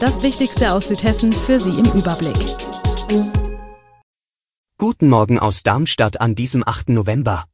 Das Wichtigste aus Südhessen für Sie im Überblick. Guten Morgen aus Darmstadt an diesem 8. November.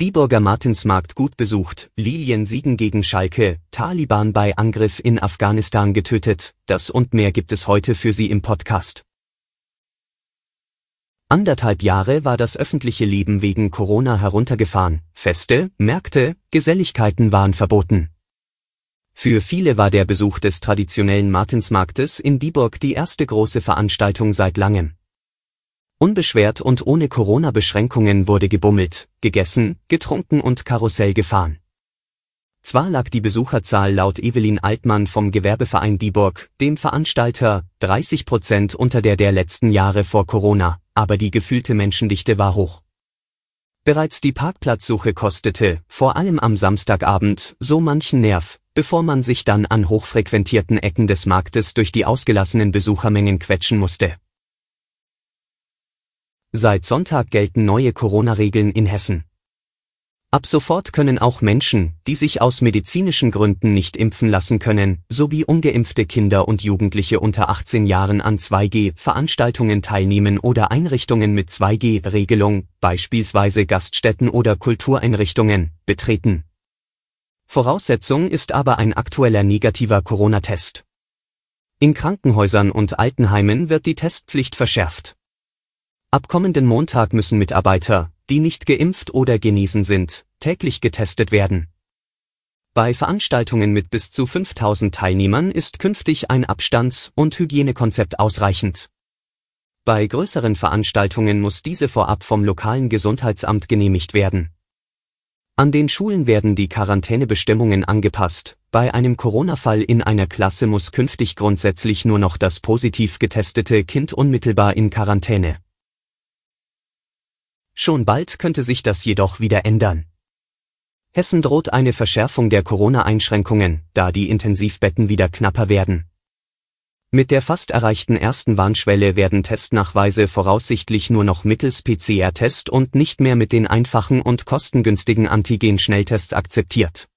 Dieburger Martinsmarkt gut besucht, Lilien siegen gegen Schalke, Taliban bei Angriff in Afghanistan getötet, das und mehr gibt es heute für Sie im Podcast. Anderthalb Jahre war das öffentliche Leben wegen Corona heruntergefahren, Feste, Märkte, Geselligkeiten waren verboten. Für viele war der Besuch des traditionellen Martinsmarktes in Dieburg die erste große Veranstaltung seit langem. Unbeschwert und ohne Corona-Beschränkungen wurde gebummelt, gegessen, getrunken und Karussell gefahren. Zwar lag die Besucherzahl laut Evelyn Altmann vom Gewerbeverein Dieburg, dem Veranstalter, 30 Prozent unter der der letzten Jahre vor Corona, aber die gefühlte Menschendichte war hoch. Bereits die Parkplatzsuche kostete, vor allem am Samstagabend, so manchen Nerv, bevor man sich dann an hochfrequentierten Ecken des Marktes durch die ausgelassenen Besuchermengen quetschen musste. Seit Sonntag gelten neue Corona-Regeln in Hessen. Ab sofort können auch Menschen, die sich aus medizinischen Gründen nicht impfen lassen können, sowie ungeimpfte Kinder und Jugendliche unter 18 Jahren an 2G-Veranstaltungen teilnehmen oder Einrichtungen mit 2G-Regelung, beispielsweise Gaststätten oder Kultureinrichtungen, betreten. Voraussetzung ist aber ein aktueller negativer Corona-Test. In Krankenhäusern und Altenheimen wird die Testpflicht verschärft. Ab kommenden Montag müssen Mitarbeiter, die nicht geimpft oder genesen sind, täglich getestet werden. Bei Veranstaltungen mit bis zu 5000 Teilnehmern ist künftig ein Abstands- und Hygienekonzept ausreichend. Bei größeren Veranstaltungen muss diese vorab vom lokalen Gesundheitsamt genehmigt werden. An den Schulen werden die Quarantänebestimmungen angepasst. Bei einem Corona-Fall in einer Klasse muss künftig grundsätzlich nur noch das positiv getestete Kind unmittelbar in Quarantäne. Schon bald könnte sich das jedoch wieder ändern. Hessen droht eine Verschärfung der Corona-Einschränkungen, da die Intensivbetten wieder knapper werden. Mit der fast erreichten ersten Warnschwelle werden Testnachweise voraussichtlich nur noch mittels PCR-Test und nicht mehr mit den einfachen und kostengünstigen Antigen-Schnelltests akzeptiert.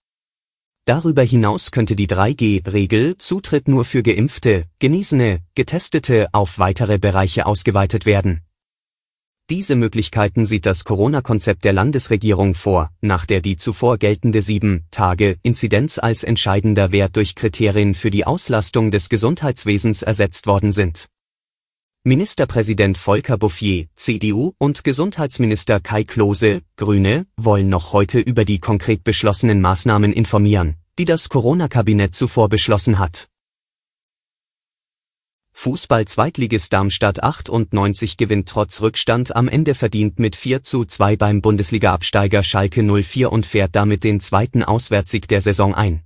Darüber hinaus könnte die 3G-Regel Zutritt nur für Geimpfte, Genesene, Getestete auf weitere Bereiche ausgeweitet werden diese Möglichkeiten sieht das Corona-Konzept der Landesregierung vor, nach der die zuvor geltende 7-Tage-Inzidenz als entscheidender Wert durch Kriterien für die Auslastung des Gesundheitswesens ersetzt worden sind. Ministerpräsident Volker Bouffier, CDU, und Gesundheitsminister Kai Klose, Grüne, wollen noch heute über die konkret beschlossenen Maßnahmen informieren, die das Corona-Kabinett zuvor beschlossen hat. Fußball-Zweitligist Darmstadt 98 gewinnt trotz Rückstand am Ende verdient mit 4 zu 2 beim Bundesliga-Absteiger Schalke 04 und fährt damit den zweiten Auswärtssieg der Saison ein.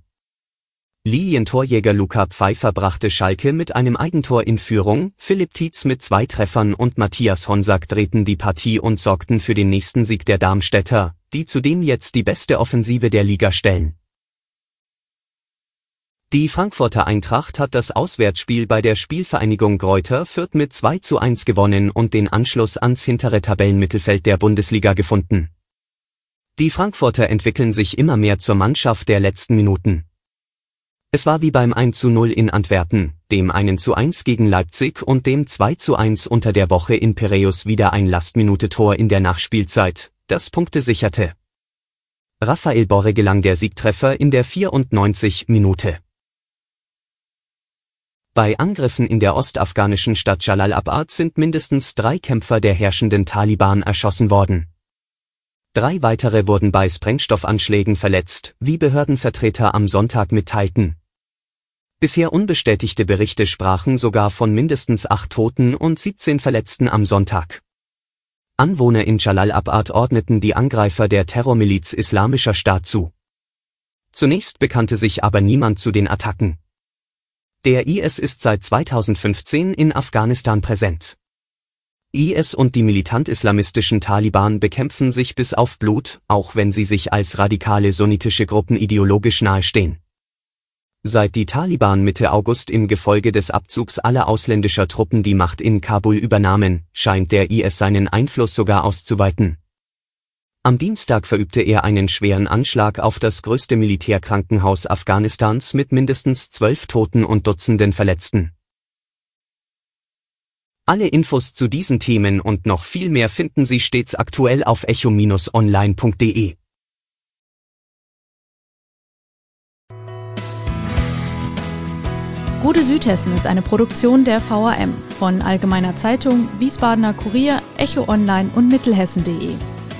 Lilientorjäger Luca Pfeiffer brachte Schalke mit einem Eigentor in Führung, Philipp Tietz mit zwei Treffern und Matthias Honsack drehten die Partie und sorgten für den nächsten Sieg der Darmstädter, die zudem jetzt die beste Offensive der Liga stellen. Die Frankfurter Eintracht hat das Auswärtsspiel bei der Spielvereinigung Greuther Fürth mit 2 zu 1 gewonnen und den Anschluss ans hintere Tabellenmittelfeld der Bundesliga gefunden. Die Frankfurter entwickeln sich immer mehr zur Mannschaft der letzten Minuten. Es war wie beim 1 zu 0 in Antwerpen, dem 1 zu 1 gegen Leipzig und dem 2 zu 1 unter der Woche in Piräus wieder ein Lastminute-Tor in der Nachspielzeit, das Punkte sicherte. Raphael Borre gelang der Siegtreffer in der 94 Minute. Bei Angriffen in der ostafghanischen Stadt Jalalabad sind mindestens drei Kämpfer der herrschenden Taliban erschossen worden. Drei weitere wurden bei Sprengstoffanschlägen verletzt, wie Behördenvertreter am Sonntag mitteilten. Bisher unbestätigte Berichte sprachen sogar von mindestens acht Toten und 17 Verletzten am Sonntag. Anwohner in Jalalabad ordneten die Angreifer der Terrormiliz Islamischer Staat zu. Zunächst bekannte sich aber niemand zu den Attacken. Der IS ist seit 2015 in Afghanistan präsent. IS und die militant-islamistischen Taliban bekämpfen sich bis auf Blut, auch wenn sie sich als radikale sunnitische Gruppen ideologisch nahestehen. Seit die Taliban Mitte August im Gefolge des Abzugs aller ausländischer Truppen die Macht in Kabul übernahmen, scheint der IS seinen Einfluss sogar auszuweiten. Am Dienstag verübte er einen schweren Anschlag auf das größte Militärkrankenhaus Afghanistans mit mindestens zwölf Toten und Dutzenden Verletzten. Alle Infos zu diesen Themen und noch viel mehr finden Sie stets aktuell auf echo-online.de. Gute Südhessen ist eine Produktion der VAM von Allgemeiner Zeitung, Wiesbadener Kurier, Echo Online und Mittelhessen.de.